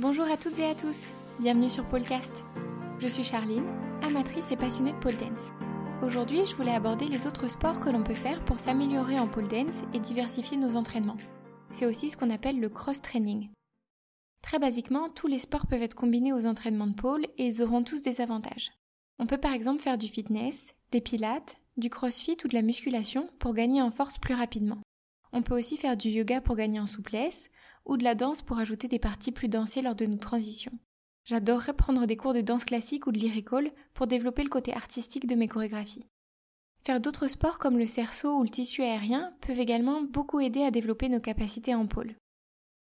Bonjour à toutes et à tous, bienvenue sur Polecast. Je suis Charline, amatrice et passionnée de pole dance. Aujourd'hui, je voulais aborder les autres sports que l'on peut faire pour s'améliorer en pole dance et diversifier nos entraînements. C'est aussi ce qu'on appelle le cross-training. Très basiquement, tous les sports peuvent être combinés aux entraînements de pole et ils auront tous des avantages. On peut par exemple faire du fitness, des pilates, du crossfit ou de la musculation pour gagner en force plus rapidement. On peut aussi faire du yoga pour gagner en souplesse ou de la danse pour ajouter des parties plus dansées lors de nos transitions. J'adorerais prendre des cours de danse classique ou de lyrical pour développer le côté artistique de mes chorégraphies. Faire d'autres sports comme le cerceau ou le tissu aérien peuvent également beaucoup aider à développer nos capacités en pôle.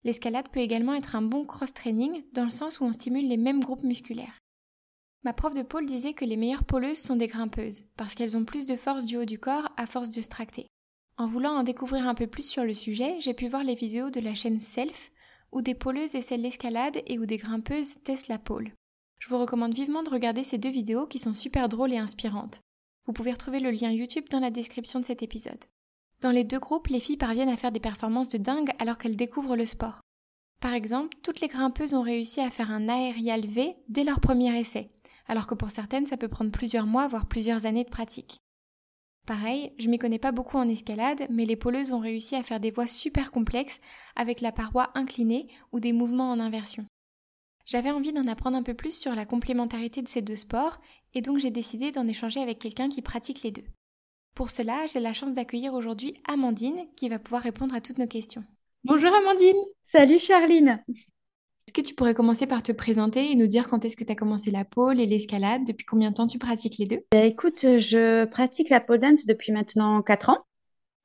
L'escalade peut également être un bon cross-training dans le sens où on stimule les mêmes groupes musculaires. Ma prof de pôle disait que les meilleures pôleuses sont des grimpeuses, parce qu'elles ont plus de force du haut du corps à force de se tracter. En voulant en découvrir un peu plus sur le sujet, j'ai pu voir les vidéos de la chaîne Self, où des pôleuses essaient l'escalade et où des grimpeuses testent la pôle. Je vous recommande vivement de regarder ces deux vidéos qui sont super drôles et inspirantes. Vous pouvez retrouver le lien YouTube dans la description de cet épisode. Dans les deux groupes, les filles parviennent à faire des performances de dingue alors qu'elles découvrent le sport. Par exemple, toutes les grimpeuses ont réussi à faire un aérial V dès leur premier essai, alors que pour certaines ça peut prendre plusieurs mois voire plusieurs années de pratique. Pareil, je m'y connais pas beaucoup en escalade, mais les pôleuses ont réussi à faire des voies super complexes avec la paroi inclinée ou des mouvements en inversion. J'avais envie d'en apprendre un peu plus sur la complémentarité de ces deux sports, et donc j'ai décidé d'en échanger avec quelqu'un qui pratique les deux. Pour cela, j'ai la chance d'accueillir aujourd'hui Amandine, qui va pouvoir répondre à toutes nos questions. Bonjour Amandine Salut Charline est-ce que tu pourrais commencer par te présenter et nous dire quand est-ce que tu as commencé la pole et l'escalade? Depuis combien de temps tu pratiques les deux? Bah, Écoute, je pratique la pole dance depuis maintenant 4 ans.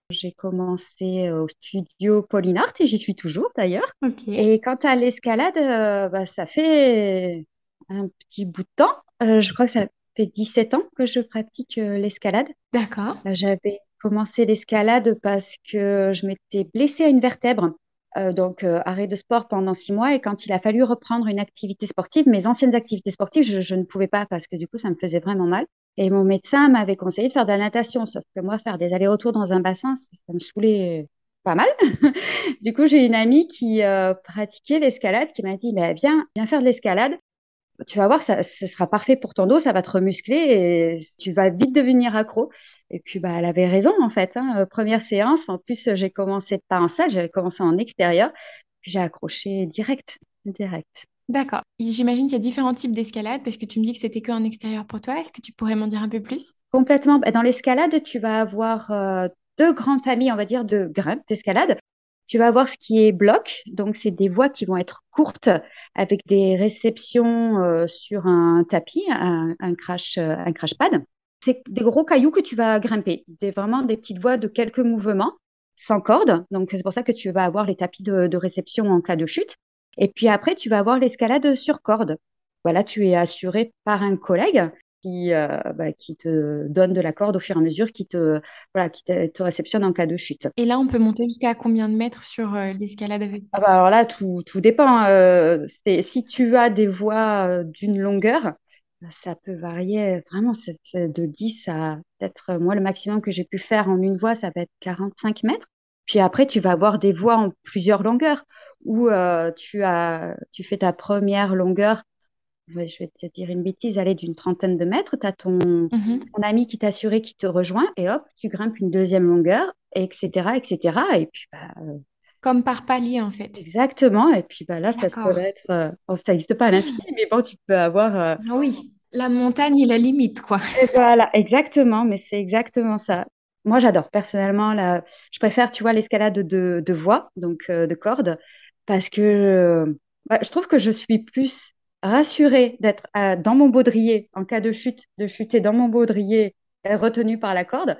J'ai commencé au studio Pauline Art et j'y suis toujours d'ailleurs. Et quant à l'escalade, euh, bah, ça fait un petit bout de temps. Euh, je crois que ça fait 17 ans que je pratique euh, l'escalade. D'accord. J'avais commencé l'escalade parce que je m'étais blessée à une vertèbre euh, donc euh, arrêt de sport pendant six mois. Et quand il a fallu reprendre une activité sportive, mes anciennes activités sportives, je, ne pouvais pas parce que du coup, ça me faisait vraiment mal. Et mon médecin m'avait conseillé de faire de la natation, sauf que moi, faire des allers-retours dans un bassin, ça, me saoulait pas mal. du coup, j'ai une amie qui euh, pratiquait l'escalade qui m'a dit, bah, viens, viens faire de l'escalade tu vas voir, ça, ce sera parfait pour ton dos, ça va te remuscler et tu vas vite devenir accro. Et puis, bah, elle avait raison, en fait. Hein. Euh, première séance, en plus, j'ai commencé pas en salle, j'avais commencé en extérieur. J'ai accroché direct, direct. D'accord. J'imagine qu'il y a différents types d'escalade parce que tu me dis que c'était que en extérieur pour toi. Est-ce que tu pourrais m'en dire un peu plus? Complètement. Bah, dans l'escalade, tu vas avoir euh, deux grandes familles, on va dire, de grimpes d'escalade. Tu vas avoir ce qui est bloc, donc c'est des voies qui vont être courtes avec des réceptions euh, sur un tapis, un, crash, euh, un crash pad. C'est des gros cailloux que tu vas grimper, des, vraiment des petites voies de quelques mouvements, sans corde. Donc c'est pour ça que tu vas avoir les tapis de, de réception en cas de chute. Et puis après, tu vas avoir l'escalade sur corde. Voilà, tu es assuré par un collègue qui, euh, bah, qui te donne de la corde au fur et à mesure, qui te, voilà, qui te, réceptionne en cas de chute. Et là, on peut monter jusqu'à combien de mètres sur euh, l'escalade? Avec ah bah Alors là, tout, tout dépend. Euh, si tu as des voies d'une longueur, ça peut varier vraiment de 10 à peut-être, moi, le maximum que j'ai pu faire en une voie, ça va être 45 mètres. Puis après, tu vas avoir des voies en plusieurs longueurs où tu, as, tu fais ta première longueur je vais te dire une bêtise, aller d'une trentaine de mètres, tu as mhm. ton, ami qui t'a assuré qui te rejoint, et hop, tu grimpes une deuxième longueur, etc., etc. Et puis, bah, euh, Comme par palier, en fait. Exactement. Et puis bah, là, ça peut être. Euh, ça n'existe pas à l'infini, mais bon, tu peux avoir. Euh, ah oui, la montagne est la limite, quoi. Et voilà, exactement, mais c'est exactement ça. Moi, j'adore personnellement. La... Je préfère, tu vois, l'escalade de, de voie, donc de cordes, parce que bah, je trouve que je suis plus rassurée d'être euh, dans mon baudrier en cas de chute, de chuter dans mon baudrier euh, retenu par la corde,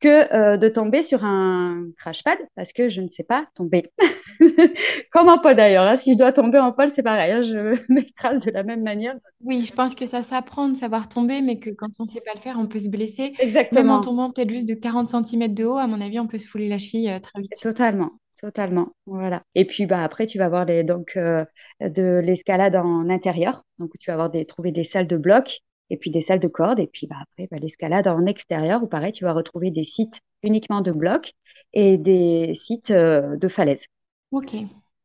que euh, de tomber sur un crash pad parce que je ne sais pas tomber. Comme en pole d'ailleurs. Là, si je dois tomber en pole, c'est pareil. Hein, je m'écrase de la même manière. Oui, je pense que ça s'apprend de savoir tomber, mais que quand on ne sait pas le faire, on peut se blesser. Exactement. Même en tombant peut-être juste de 40 cm de haut, à mon avis, on peut se fouler la cheville très vite. Totalement. Totalement, voilà. Et puis bah après tu vas avoir les, donc euh, de l'escalade en intérieur, donc tu vas avoir des trouver des salles de blocs et puis des salles de cordes et puis bah après bah, l'escalade en extérieur où pareil tu vas retrouver des sites uniquement de blocs et des sites euh, de falaises. Ok.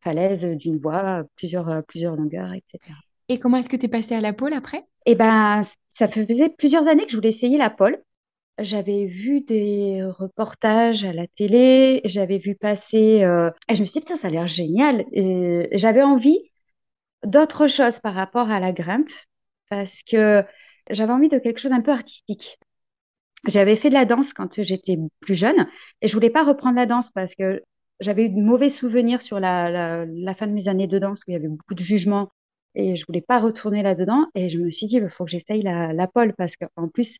falaise d'une voie, plusieurs, plusieurs longueurs, etc. Et comment est-ce que tu es passée à la pole après? Eh ben, ça faisait plusieurs années que je voulais essayer la pole. J'avais vu des reportages à la télé, j'avais vu passer, et je me suis dit, putain, ça a l'air génial. J'avais envie d'autre chose par rapport à la grimpe, parce que j'avais envie de quelque chose un peu artistique. J'avais fait de la danse quand j'étais plus jeune et je voulais pas reprendre la danse parce que j'avais eu de mauvais souvenirs sur la, fin de mes années de danse où il y avait beaucoup de jugements et je voulais pas retourner là-dedans. Et je me suis dit, il faut que j'essaye la, la pole parce qu'en plus,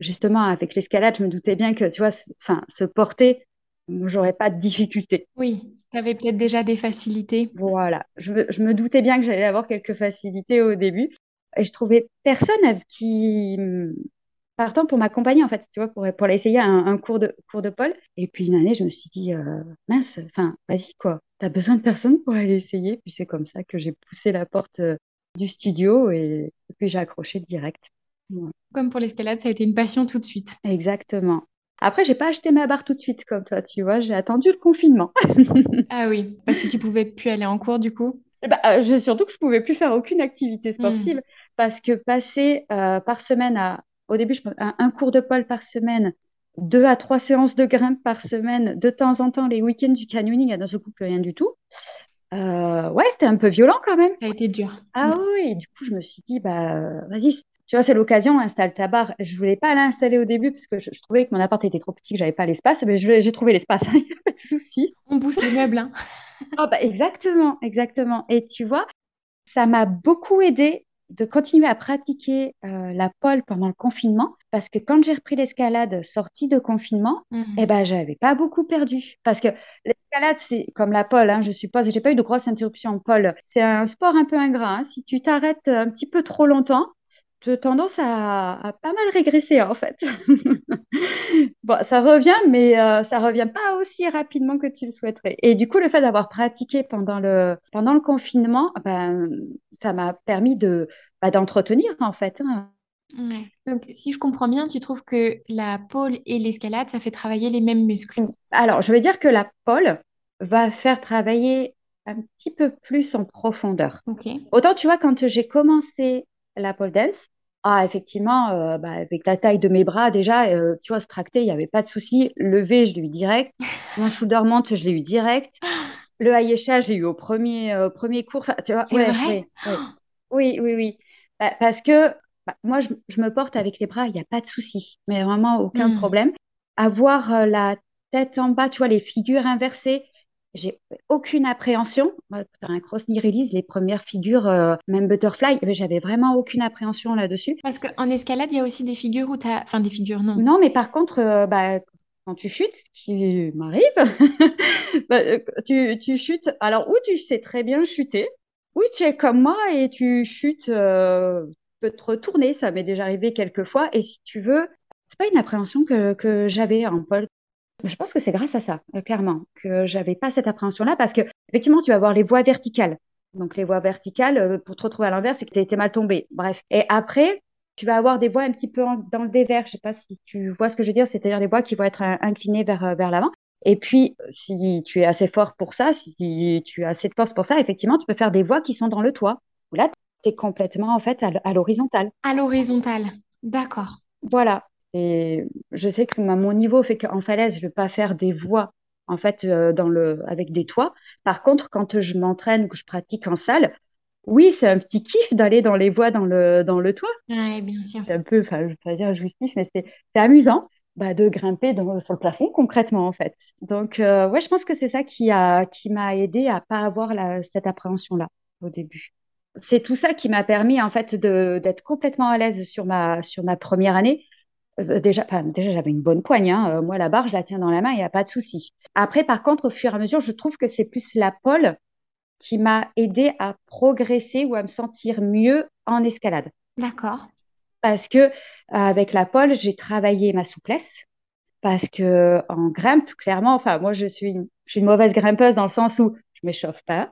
justement, avec l'escalade, je me doutais bien que, tu vois, enfin, se porter, j'aurais pas de difficulté. Oui, tu avais peut-être déjà des facilités. Voilà, je, je me doutais bien que j'allais avoir quelques facilités au début. Et je trouvais personne qui, partant pour m'accompagner, en fait, tu vois, pour, pour essayer un, un, cours de, cours de pole. Et puis une année, je me suis dit, euh, mince, enfin, vas-y, quoi, t'as besoin de personne pour aller essayer. Puis c'est comme ça que j'ai poussé la porte euh, du studio et, puis j'ai accroché direct. Comme pour l'escalade, ça a été une passion tout de suite. Exactement. Après, j'ai pas acheté ma barre tout de suite comme toi, tu vois, j'ai attendu le confinement. ah oui, parce que tu pouvais plus aller en cours du coup? Bah, euh, surtout que je pouvais plus faire aucune activité sportive hmm. parce que passer par semaine à au début, je un, un cours de pole par semaine, deux à trois séances de grimpe par semaine, de temps en temps les week-ends du canyoning, à dans ce coup plus rien du tout. Euh, ouais, c'était un peu violent quand même. Ça a été dur. Ah oui, du coup, je me suis dit, bah, vas-y, tu vois, c'est l'occasion, installe ta barre. Je voulais pas l'installer au début parce que je, trouvais que mon appart était trop petit, que j'avais pas l'espace, mais j'ai trouvé l'espace, il n'y a pas de souci. On pousse les meubles. Hein. oh, bah, exactement, exactement. Et tu vois, ça m'a beaucoup aidé de continuer à pratiquer euh, la pole pendant le confinement parce que quand j'ai repris l'escalade sortie de confinement, je mhm. eh ben j'avais pas beaucoup perdu parce que l'escalade c'est comme la pole, hein, je suppose, j'ai pas eu de grosses interruptions en pole. C'est un sport un peu ingrat. Hein. Si tu t'arrêtes un petit peu trop longtemps, as tendance à, pas mal régresser en fait. bon, ça revient, mais euh, ça revient pas aussi rapidement que tu le souhaiterais. Et du coup, le fait d'avoir pratiqué pendant le pendant le confinement, ben ça m'a permis de bah, d'entretenir en fait. Hein. Donc, si je comprends bien, tu trouves que la pole et l'escalade, ça fait travailler les mêmes muscles? Alors, je veux dire que la pole va faire travailler un petit peu plus en profondeur. Autant, tu vois, quand j'ai commencé la pole dance, ah, effectivement, euh, bah, avec la taille de mes bras, déjà, euh, tu vois, se tracter, il n'y avait pas de souci. Lever, je l'ai eu direct. Mon shoulder monte, je l'ai eu direct. Le Ayesha, je l'ai eu au premier, euh, premier cours. tu vois, C'est vrai? Oui, oui, oui. Bah, parce que bah, moi, je, me porte avec les bras, il n'y a pas de souci, mais vraiment aucun hmm. problème. Avoir la tête en bas, tu vois, les figures inversées, j'ai aucune appréhension. Faire un cross knee release, les premières figures, euh, même butterfly, j'avais vraiment aucune appréhension là-dessus. Parce qu'en escalade, il y a aussi des figures où tu as. Enfin, des figures, non. Non, mais par contre, bah, quand tu chutes, ce qui m'arrive, bah, euh, tu, tu, chutes. Alors, où tu sais très bien chuter, oui, tu es comme moi et tu chutes, euh, peux te retourner. Ça m'est déjà arrivé quelques fois. Et si tu veux, c'est pas une appréhension que, que j'avais en pole. Je pense que c'est grâce à ça, euh, clairement, que j'avais pas cette appréhension-là parce que effectivement, tu vas avoir les voies verticales. Donc les voies verticales, pour te retrouver à l'envers, c'est que tu as été mal tombé. Bref. Et après, tu vas avoir des voies un petit peu dans le dévers. Je sais pas si tu vois ce que je veux dire, c'est-à-dire les voies qui vont être inclinées vers, euh, vers l'avant. Et puis, si tu es assez fort pour ça, si tu as assez de force pour ça, effectivement, tu peux faire des voies qui sont dans le toit. Là, tu es complètement en fait à l'horizontale. À l'horizontale, d'accord. Voilà. Et je sais que mon niveau fait qu'en falaise, je ne vais pas faire des voies en fait euh, dans le avec des toits. Par contre, quand je m'entraîne ou que je pratique en salle, oui, c'est un petit kiff d'aller dans les voies dans le, dans le toit. Oui, bien sûr. C'est un peu, enfin, je ne vais pas dire jouissif, mais c'est amusant bah, de grimper dans, sur le plafond concrètement, en fait. Donc, euh, ouais, je pense que c'est ça qui a, qui m'a aidé à pas avoir la, cette appréhension-là au début. C'est tout ça qui m'a permis, en fait, de, d'être complètement à l'aise sur ma, sur ma première année. Euh, déjà, déjà j'avais une bonne poigne. Hein. Euh, moi, la barre, je la tiens dans la main, il n'y a pas de souci. Après, par contre, au fur et à mesure, je trouve que c'est plus la pole qui m'a aidé à progresser ou à me sentir mieux en escalade. D'accord. Parce que avec la pole, j'ai travaillé ma souplesse. Parce que en grimpe, clairement, enfin, moi, je suis une, je suis une mauvaise grimpeuse dans le sens où je m'échauffe pas,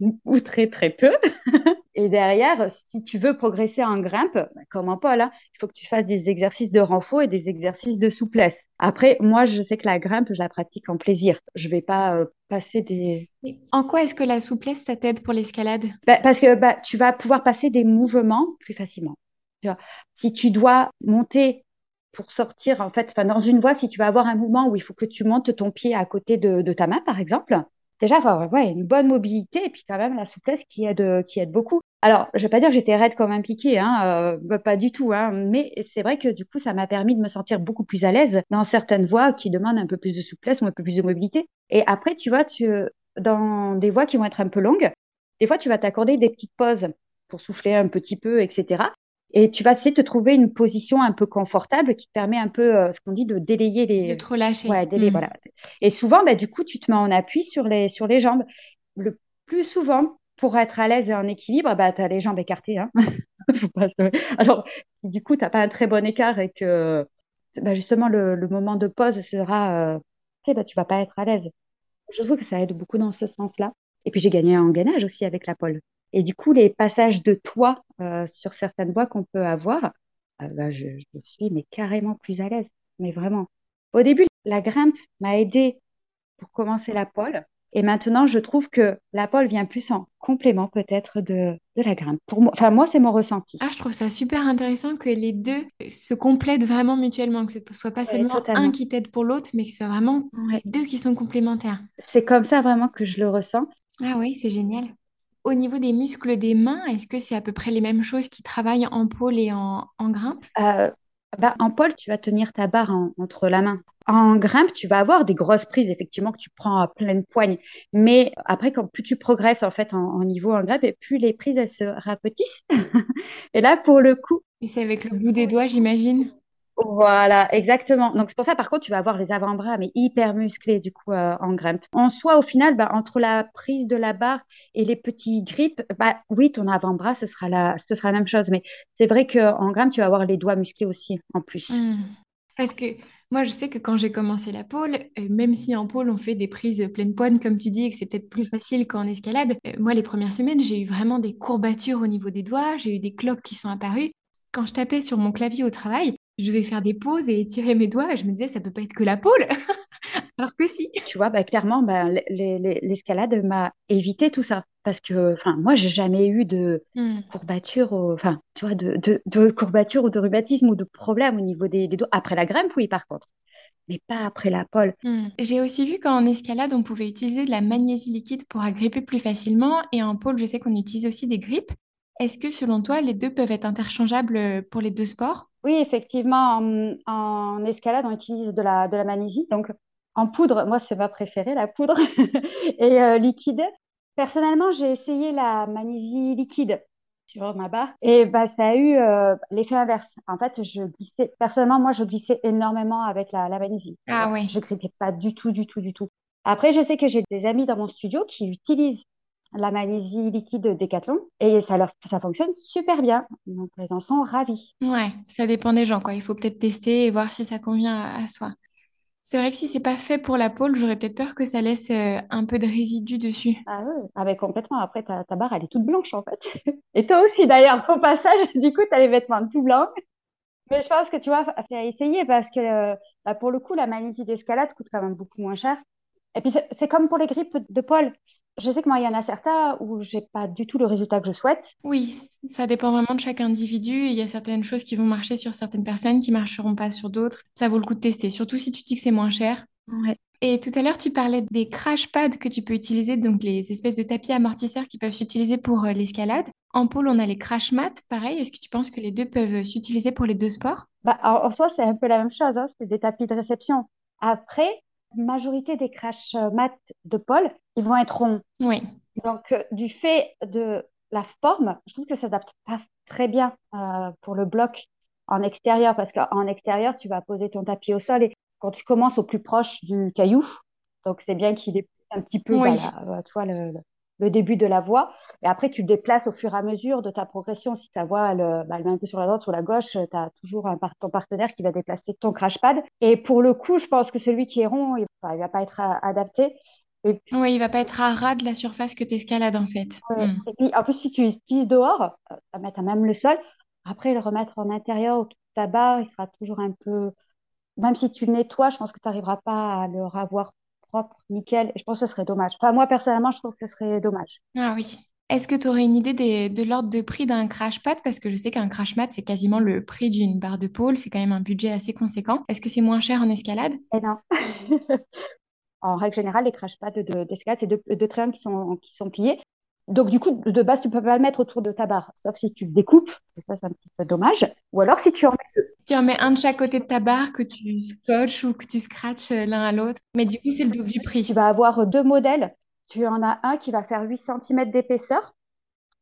ou très, très peu. Et derrière, si tu veux progresser en grimpe, bah, comme en pôle, hein, il faut que tu fasses des exercices de renfort et des exercices de souplesse. Après, moi, je sais que la grimpe, je la pratique en plaisir. Je vais pas euh, passer des... En quoi est-ce que la souplesse, ça t'aide pour l'escalade? Bah, parce que bah, tu vas pouvoir passer des mouvements plus facilement. Tu vois, si tu dois monter pour sortir, en fait, dans une voie, si tu vas avoir un mouvement où il faut que tu montes ton pied à côté de, de ta main, par exemple, déjà, ouais, une bonne mobilité et puis quand même la souplesse qui aide, qui aide beaucoup. Alors, je vais pas dire que j'étais raide comme un piqué, hein, euh, bah, pas du tout, hein, mais c'est vrai que du coup, ça m'a permis de me sentir beaucoup plus à l'aise dans certaines voies qui demandent un peu plus de souplesse ou un peu plus de mobilité. Et après, tu vois, tu, dans des voies qui vont être un peu longues, des fois, tu vas t'accorder des petites pauses pour souffler un petit peu, etc. Et tu vas essayer de te trouver une position un peu confortable qui te permet un peu, euh, ce qu'on dit, de délayer les... De te relâcher. Ouais, délayer, Mm. voilà. Et souvent, bah, du coup, tu te mets en appui sur les, sur les jambes. Le plus souvent, pour être à l'aise et en équilibre, bah, tu as les jambes écartées. Hein. Alors, du coup, tu n'as pas un très bon écart et que bah, justement le, le moment de pause sera, euh, bah, tu vas pas être à l'aise. Je trouve que ça aide beaucoup dans ce sens-là. Et puis, j'ai gagné en gainage aussi avec la pole. Et du coup, les passages de toit euh, sur certaines voies qu'on peut avoir, euh, bah, je, je suis mais carrément plus à l'aise. Mais vraiment. Au début, la grimpe m'a aidé pour commencer la pole. Et maintenant, je trouve que la pole vient plus en complément peut-être de, de la grimpe. Pour moi, enfin, moi, c'est mon ressenti. Ah, je trouve ça super intéressant que les deux se complètent vraiment mutuellement, que ce soit pas Oui, seulement un qui t'aide pour l'autre, mais que ce soit vraiment les deux qui sont complémentaires. C'est comme ça vraiment que je le ressens. Ah oui, c'est génial. Au niveau des muscles des mains, est-ce que c'est à peu près les mêmes choses qui travaillent en pôle et en, en grimpe? Euh, bah, en pole, tu vas tenir ta barre en- entre la main. En grimpe, tu vas avoir des grosses prises, effectivement, que tu prends à pleine poigne. Mais après, quand plus tu progresses en fait en, en niveau en grimpe, et plus les prises elles se rapetissent. Et là, pour le coup, Et c'est avec le bout des doigts, j'imagine? Voilà, exactement. Donc c'est pour ça, par contre, tu vas avoir les avant-bras, mais hyper musclés, du coup, euh, en grimpe. En soi, au final, bah, entre la prise de la barre et les petits grips, bah, oui, ton avant-bras, ce sera la, ce sera la même chose. Mais c'est vrai qu'en grimpe, tu vas avoir les doigts musclés aussi, en plus. Hmm. Parce que moi, je sais que quand j'ai commencé la pole, euh, même si en pole, on fait des prises pleine poigne, comme tu dis, et que c'est peut-être plus facile qu'en escalade, euh, moi, les premières semaines, j'ai eu vraiment des courbatures au niveau des doigts, j'ai eu des cloques qui sont apparues. Quand je tapais sur mon clavier au travail, je devais faire des pauses et étirer mes doigts, et je me disais, ça peut pas être que la pole. Alors que si. Tu vois, bah, clairement, bah, l- les- les- l'escalade m'a évité tout ça. Parce que, moi, j'ai jamais eu de Hmm. courbature, au- enfin, tu vois, de, de, de courbature ou de rhumatisme ou de problème au niveau des, des doigts. Après la grimpe, oui, par contre, mais pas après la pole. Hmm. J'ai aussi vu qu'en escalade, on pouvait utiliser de la magnésie liquide pour agripper plus facilement, et en pole, je sais qu'on utilise aussi des grippes. Est-ce que selon toi, les deux peuvent être interchangeables euh, pour les deux sports? Oui, effectivement, en, en escalade, on utilise de la, de la magnésie. Donc, en poudre, moi, c'est ma préférée, la poudre. Et euh, liquide. Personnellement, j'ai essayé la magnésie liquide sur ma barre. Et bah, ça a eu euh, l'effet inverse. En fait, je glissais, personnellement, moi, je glissais énormément avec la, la magnésie. Ah ouais. Je grippais pas du tout, du tout, du tout. Après, je sais que j'ai des amis dans mon studio qui utilisent la magnésie liquide Décathlon et ça leur, ça fonctionne super bien. Donc, ils en sont ravis. Ouais, ça dépend des gens, quoi. Il faut peut-être tester et voir si ça convient à, à soi. C'est vrai que si c'est pas fait pour la pole, j'aurais peut-être peur que ça laisse euh, un peu de résidus dessus. Ah ouais, ah ben complètement. Après, ta, ta barre, elle est toute blanche en fait. Et toi aussi d'ailleurs, au passage, du coup, tu as les vêtements tout blancs. Mais je pense que tu c'est à essayer parce que euh, bah, pour le coup, la magnésie d'escalade coûte quand même beaucoup moins cher. Et puis, c'est comme pour les grippes de Paul. Je sais que moi, il y en a certains où j'ai pas du tout le résultat que je souhaite. Oui, ça dépend vraiment de chaque individu. Il y a certaines choses qui vont marcher sur certaines personnes, qui marcheront pas sur d'autres. Ça vaut le coup de tester, surtout si tu dis que c'est moins cher. Ouais. Et tout à l'heure, tu parlais des crash pads que tu peux utiliser, donc les espèces de tapis amortisseurs qui peuvent s'utiliser pour euh, l'escalade. En pôle, on a les crash mats. Pareil, est-ce que tu penses que les deux peuvent euh, s'utiliser pour les deux sports? Bah, en, en soi, c'est un peu la même chose. Hein, c'est des tapis de réception. Après, majorité des crash mats de Paul, ils vont être ronds. Oui. Donc, euh, du fait de la forme, je trouve que ça s'adapte pas très bien euh, pour le bloc en extérieur, parce qu'en extérieur, tu vas poser ton tapis au sol et quand tu commences au plus proche du caillou, donc c'est bien qu'il ait un petit peu, bah, tu vois, le, le- le début de la voie. Et après, tu le déplaces au fur et à mesure de ta progression. Si ta voie, elle, bah, elle est un peu sur la droite ou la gauche, tu as toujours un, ton partenaire qui va déplacer ton crash pad. Et pour le coup, je pense que celui qui est rond, il, il va pas être adapté. Et Oui, il va pas être à ras de la surface que tu escalades en fait. Hmm. Et puis, en plus, si tu utilises dehors, euh, à mettre même le sol, après le remettre en intérieur de ta barre, il sera toujours un peu. Même si tu le nettoies, je pense que tu n'arriveras pas à le ravoir propre, nickel. Et je pense que ce serait dommage. Enfin, moi, personnellement, je trouve que ce serait dommage. Ah oui. Est-ce que tu aurais une idée des- de l'ordre de prix d'un crash pad? Parce que je sais qu'un crash mat, c'est quasiment le prix d'une barre de pôle. C'est quand même un budget assez conséquent. Est-ce que c'est moins cher en escalade? Et non. En règle générale, les crash pads de, d'escalade, c'est deux, deux triangles qui sont, qui sont pliés. Donc, du coup, de base, tu peux pas le mettre autour de ta barre, sauf si tu le découpes. Ça, c'est un petit peu dommage. Ou alors, si tu en mets Tu en mets un de chaque côté de ta barre que tu scotches ou que tu scratches euh, l'un à l'autre. Mais du coup, c'est le double du tu prix. vas avoir deux modèles. Tu en as un qui va faire 8 cm d'épaisseur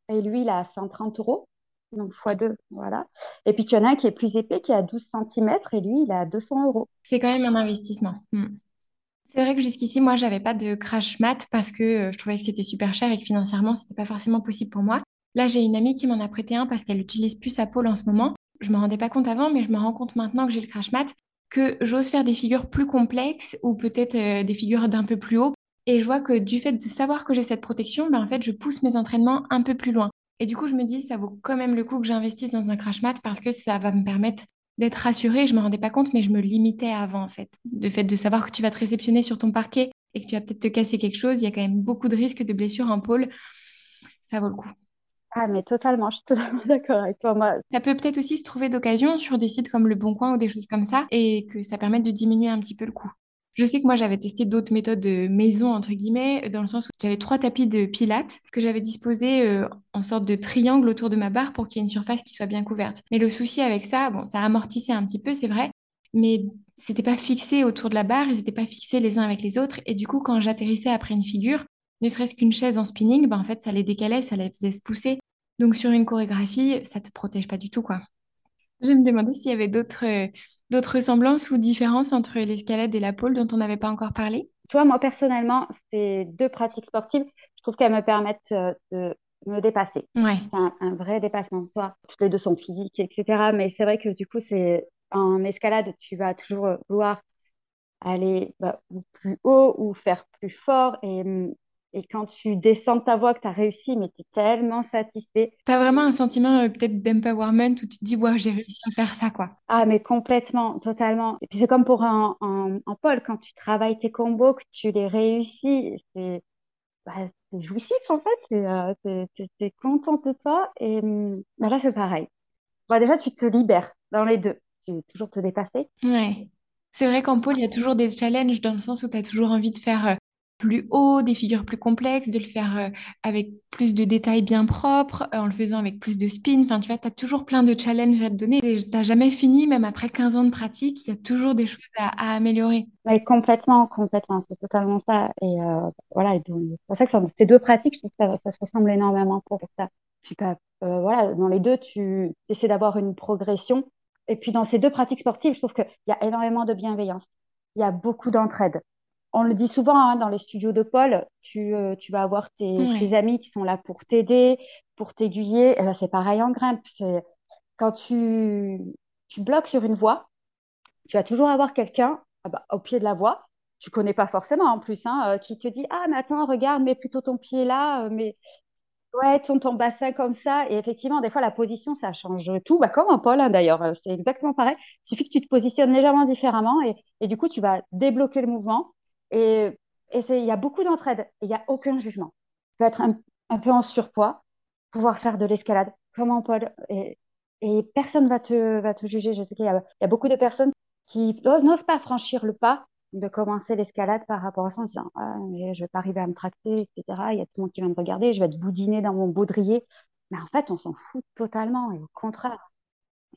et lui, il a 130 euros. Donc, x 2, voilà. Et puis, tu en as un qui est plus épais, qui a 12 cm et lui, il a 200 euros. C'est quand même un investissement. Hmm. C'est vrai que jusqu'ici, moi, j'avais pas de crash mat parce que euh, je trouvais que c'était super cher et que financièrement, c'était pas forcément possible pour moi. Là, j'ai une amie qui m'en a prêté un parce qu'elle utilise plus sa pôle en ce moment. Je me rendais pas compte avant, mais je me rends compte maintenant que j'ai le crash mat que j'ose faire des figures plus complexes ou peut-être euh, des figures d'un peu plus haut. Et je vois que du fait de savoir que j'ai cette protection, ben, en fait, je pousse mes entraînements un peu plus loin. Et du coup, je me dis, ça vaut quand même le coup que j'investisse dans un crash mat parce que ça va me permettre d'être rassurée. Je me rendais pas compte, mais je me limitais avant, en fait. De fait de savoir que tu vas te réceptionner sur ton parquet et que tu vas peut-être te casser quelque chose, il y a quand même beaucoup de risques de blessures en pôle. Ça vaut le coup. Ah, mais totalement, je suis totalement d'accord avec toi. Moi, Ça peut peut-être aussi se trouver d'occasion sur des sites comme Le Bon Coin ou des choses comme ça et que ça permette de diminuer un petit peu le coût. Je sais que moi, j'avais testé d'autres méthodes de maison, entre guillemets, dans le sens où j'avais trois tapis de pilates que j'avais disposés euh, en sorte de triangle autour de ma barre pour qu'il y ait une surface qui soit bien couverte. Mais le souci avec ça, bon, ça amortissait un petit peu, c'est vrai, mais c'était pas fixé autour de la barre, ils n'étaient pas fixés les uns avec les autres. Et du coup, quand j'atterrissais après une figure, ne serait-ce qu'une chaise en spinning, ben, en fait, ça les décalait, ça les faisait se pousser. Donc sur une chorégraphie, ça te protège pas du tout, quoi. Je me demandais s'il y avait d'autres euh, d'autres ressemblances ou différences entre l'escalade et la pole dont on n'avait pas encore parlé. tu vois, moi, personnellement, ces deux pratiques sportives, je trouve qu'elles me permettent euh, de me dépasser. Ouais, C'est un, un vrai dépassement de soi. Toutes les deux sont physiques, etc. Mais c'est vrai que du coup, c'est en escalade, tu vas toujours euh, vouloir aller bah, plus haut ou faire plus fort. Et, hum, et quand tu descends de ta voie, que tu as réussi, mais tu es tellement satisfait. t'as vraiment un sentiment euh, peut-être d'empowerment où tu te dis, waouh, j'ai réussi à faire ça, quoi. Ah, mais complètement, totalement. Et puis c'est comme pour un, un, un pole, quand tu travailles tes combos, que tu les réussis, c'est bah, jouissif en fait. C'est, euh, t'es, t'es- t'es contente de toi. Et hum, bah, là, c'est pareil. Bah, déjà, tu te libères dans les deux. Tu veux toujours te dépasser. Ouais. C'est vrai qu'en pôle, il y a toujours des challenges dans le sens où tu as toujours envie de faire euh, plus haut, des figures plus complexes, de le faire euh, avec plus de détails bien propres, euh, en le faisant avec plus de spin. Enfin, tu vois, tu as toujours plein de challenges à te donner. Tu n'as jamais fini, même après 15 ans de pratique, il y a toujours des choses à, améliorer. Complètement, complètement. C'est totalement ça. Et euh, voilà. C'est pour ça que ces deux pratiques, je trouve que ça, se ressemble énormément pour ça. Puis, euh, voilà, dans les deux, tu essaies d'avoir une progression. Et puis, dans ces deux pratiques sportives, je trouve qu'il y a énormément de bienveillance. Il y a beaucoup d'entraide. On le dit souvent hein, dans les studios de Paul, tu, euh, tu vas avoir tes, amis qui sont là pour t'aider, pour t'aiguiller. Et ben, c'est pareil en grimpe. Quand tu, tu bloques sur une voie, tu vas toujours avoir quelqu'un ah bah, au pied de la voie, tu connais pas forcément en plus, hein, euh, qui te dit, Ah, mais attends, regarde, mets plutôt ton pied là, euh, mais ouais, tourne ton bassin comme ça. Et effectivement, des fois, la position, ça change tout. Bah, comme en pole, hein, d'ailleurs, c'est exactement pareil. Il suffit que tu te positionnes légèrement différemment et, et du coup, tu vas débloquer le mouvement. Et, il y a beaucoup d'entraide. Il n'y a aucun jugement. Tu peux être un, peu en surpoids, pouvoir faire de l'escalade comme en pole. Et, personne va te, va te juger. Je sais qu'il y a, beaucoup de personnes qui n'osent pas franchir le pas de commencer l'escalade par rapport à ça en disant ah, mais je vais pas arriver à me tracter, etc. Il y a tout le monde qui va me regarder, je vais être boudiner dans mon baudrier. Mais en fait, on s'en fout totalement. Et au contraire,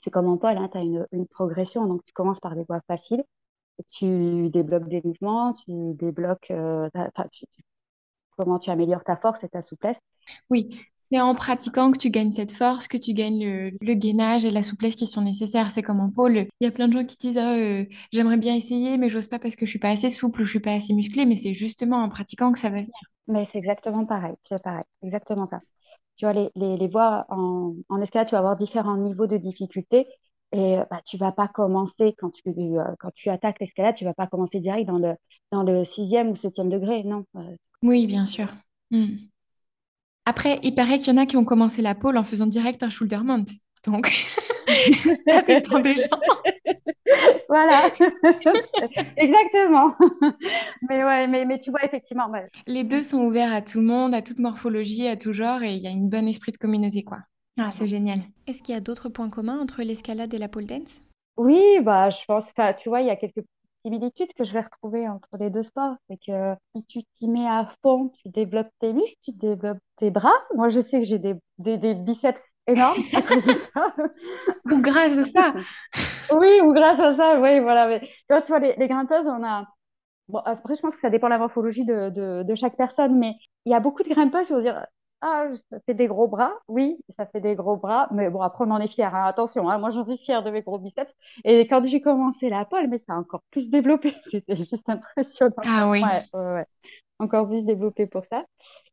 c'est comme en pole, hein, tu as une progression. Donc, tu commences par des voies faciles, tu débloques des mouvements, tu débloques euh, ta- ta- tu- tu- comment tu améliores ta force et ta souplesse. Oui, c'est en pratiquant que tu gagnes cette force, que tu gagnes le, le gainage et la souplesse qui sont nécessaires. C'est comme en pôle. Il y a plein de gens qui disent Ah, euh, j'aimerais bien essayer, mais j'ose pas parce que je suis pas assez souple ou je suis pas assez musclée. Mais c'est justement en pratiquant que ça va venir. Mais c'est exactement pareil. C'est pareil. Exactement ça. Tu vois, les, les, les voies en, en escalade, tu vas avoir différents niveaux de difficulté. Et bah, tu vas pas commencer, quand tu, quand tu attaques l'escalade, tu vas pas commencer direct dans le, dans le sixième ou septième degré, non. Oui, bien sûr. Hmm. Après, il paraît qu'il y en a qui ont commencé la pole en faisant direct un shoulder mount. Donc, ça dépend des gens. voilà, exactement. mais ouais, mais, mais tu vois, effectivement. Les deux sont ouverts à tout le monde, à toute morphologie, à tout genre, et il y a une bonne esprit de communauté, quoi. Ah, c'est génial. Est-ce qu'il y a d'autres points communs entre l'escalade et la pole dance? Oui, bah, je pense, tu vois, il y a quelques similitudes que je vais retrouver entre les deux sports. C'est que si tu t'y mets à fond, tu développes tes muscles, tu développes tes bras. Moi, je sais que j'ai des, des, biceps énormes ou grâce à ça. oui, ou grâce à ça, oui, voilà. Mais, tu vois, les, les grimpeuses, on a. Bon, après, je pense que ça dépend de la morphologie de, de, de chaque personne, mais il y a beaucoup de grimpeuses qui vont dire ah, ça fait des gros bras. Oui, ça fait des gros bras. Mais bon, après, on en est fiers. Hein. Attention, hein, moi, j'en suis fière de mes gros biceps. Et quand j'ai commencé la pole, mais ça a encore plus développé. C'était juste impressionnant. Ah oui. Ouais, ouais, ouais. Encore plus développé pour ça.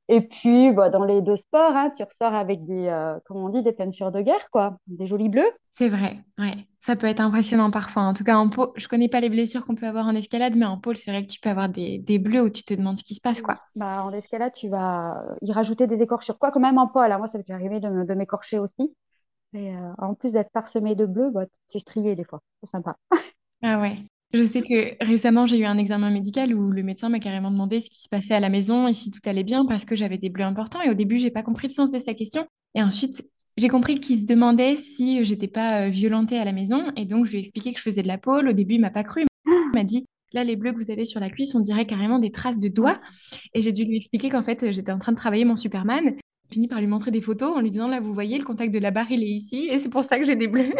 Et puis, bah, dans les deux sports, hein, tu ressors avec des, euh, on dit, des peintures de guerre, quoi, des jolis bleus. C'est vrai, ouais. Ça peut être impressionnant parfois. En tout cas, en pôle, je connais pas les blessures qu'on peut avoir en escalade, mais en pôle, c'est vrai que tu peux avoir des, des, bleus où tu te demandes ce qui se passe, quoi. Bah, en escalade, tu vas y rajouter des écorchures, quoi, quand même en pôle. moi, ça m'est arrivé de, de m'écorcher aussi. Et euh, en plus d'être parsemé de bleu, bah, tu es strié des fois. C'est sympa. Ah ouais. Je sais que récemment, j'ai eu un examen médical où le médecin m'a carrément demandé ce qui se passait à la maison et si tout allait bien parce que j'avais des bleus importants. Et au début, j'ai pas compris le sens de sa question. Et ensuite, j'ai compris qu'il se demandait si j'étais pas euh, violentée à la maison. Et donc, je lui ai expliqué que je faisais de la pôle. Au début, il m'a pas cru. Il m'a dit Là, les bleus que vous avez sur la cuisse, on dirait carrément des traces de doigts. Et j'ai dû lui expliquer qu'en fait, j'étais en train de travailler mon Superman. Fini par lui montrer des photos en lui disant Là, vous voyez, le contact de la barre, il est ici. Et c'est pour ça que j'ai des bleus.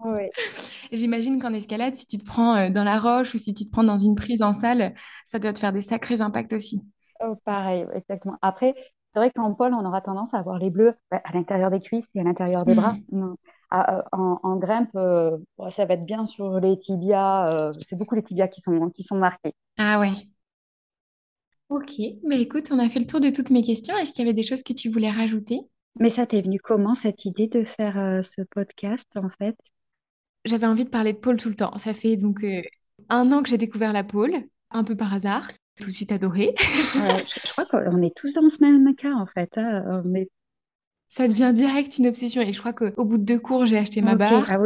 J'imagine qu'en escalade, si tu te prends euh, dans la roche ou si tu te prends dans une prise en salle, ça doit te faire des sacrés impacts aussi. Oh, pareil, exactement. Après, c'est vrai qu'en pôle, on aura tendance à avoir les bleus bah, à l'intérieur des cuisses et à l'intérieur des bras. Mm. Ah, euh, en, grimpe, euh, ça va être bien sur les tibias. c'est beaucoup les tibias qui sont, qui sont marqués. Ah ouais. Ok, mais écoute, on a fait le tour de toutes mes questions. Est-ce qu'il y avait des choses que tu voulais rajouter? Mais ça t'est venu comment cette idée de faire ce podcast en fait? J'avais envie de parler de pôle tout le temps. Ça fait donc euh, un an que j'ai découvert la pôle, un peu par hasard. Tout de suite adoré. je, crois qu'on est tous dans ce même cas en fait. Hein. Ça devient direct une obsession. Et je crois qu'au bout de deux cours, j'ai acheté ma barre. Ah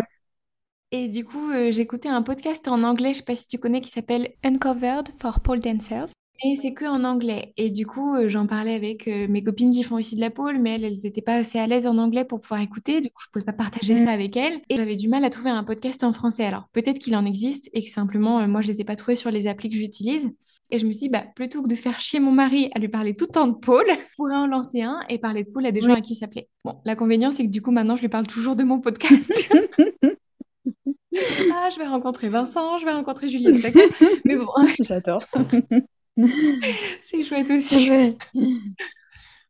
Et du coup, euh, écouté un podcast en anglais, je sais pas si tu connais, qui s'appelle Uncovered for Pole Dancers. Et c'est que en anglais. Et du coup, euh, j'en parlais avec euh, mes copines qui font aussi de la pole, mais elles, elles n'étaient pas assez à l'aise en anglais pour pouvoir écouter. Du coup, je pouvais pas partager ça mm. avec elles. Et j'avais du mal à trouver un podcast en français. Alors, peut-être qu'il en existe et que simplement, euh, moi, je les ai pas trouvés sur les applis que j'utilise. Et je me suis dit, bah, plutôt que de faire chier mon mari à lui parler tout le temps de pôle, je pourrais en lancer un et parler de pôle à des gens à qui ça plaît. Bon, l'inconvénient, c'est que du coup, maintenant, je lui parle toujours de mon podcast. ah, je vais rencontrer Vincent, je vais rencontrer Juliette, Mais bon. J'adore. c'est chouette aussi.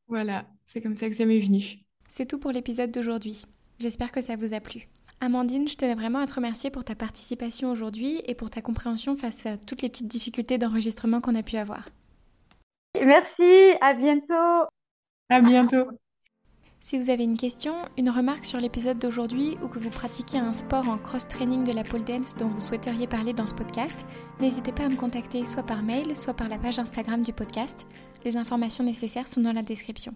voilà, c'est comme ça que ça m'est venu. C'est tout pour l'épisode d'aujourd'hui. J'espère que ça vous a plu. Amandine, je tenais vraiment à te remercier pour ta participation aujourd'hui et pour ta compréhension face à toutes les petites difficultés d'enregistrement qu'on a pu avoir. Merci, à bientôt. À bientôt. Si vous avez une question, une remarque sur l'épisode d'aujourd'hui ou que vous pratiquez un sport en cross-training de la pole dance dont vous souhaiteriez parler dans ce podcast, n'hésitez pas à me contacter soit par mail, soit par la page Instagram du podcast. Les informations nécessaires sont dans la description.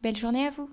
Belle journée à vous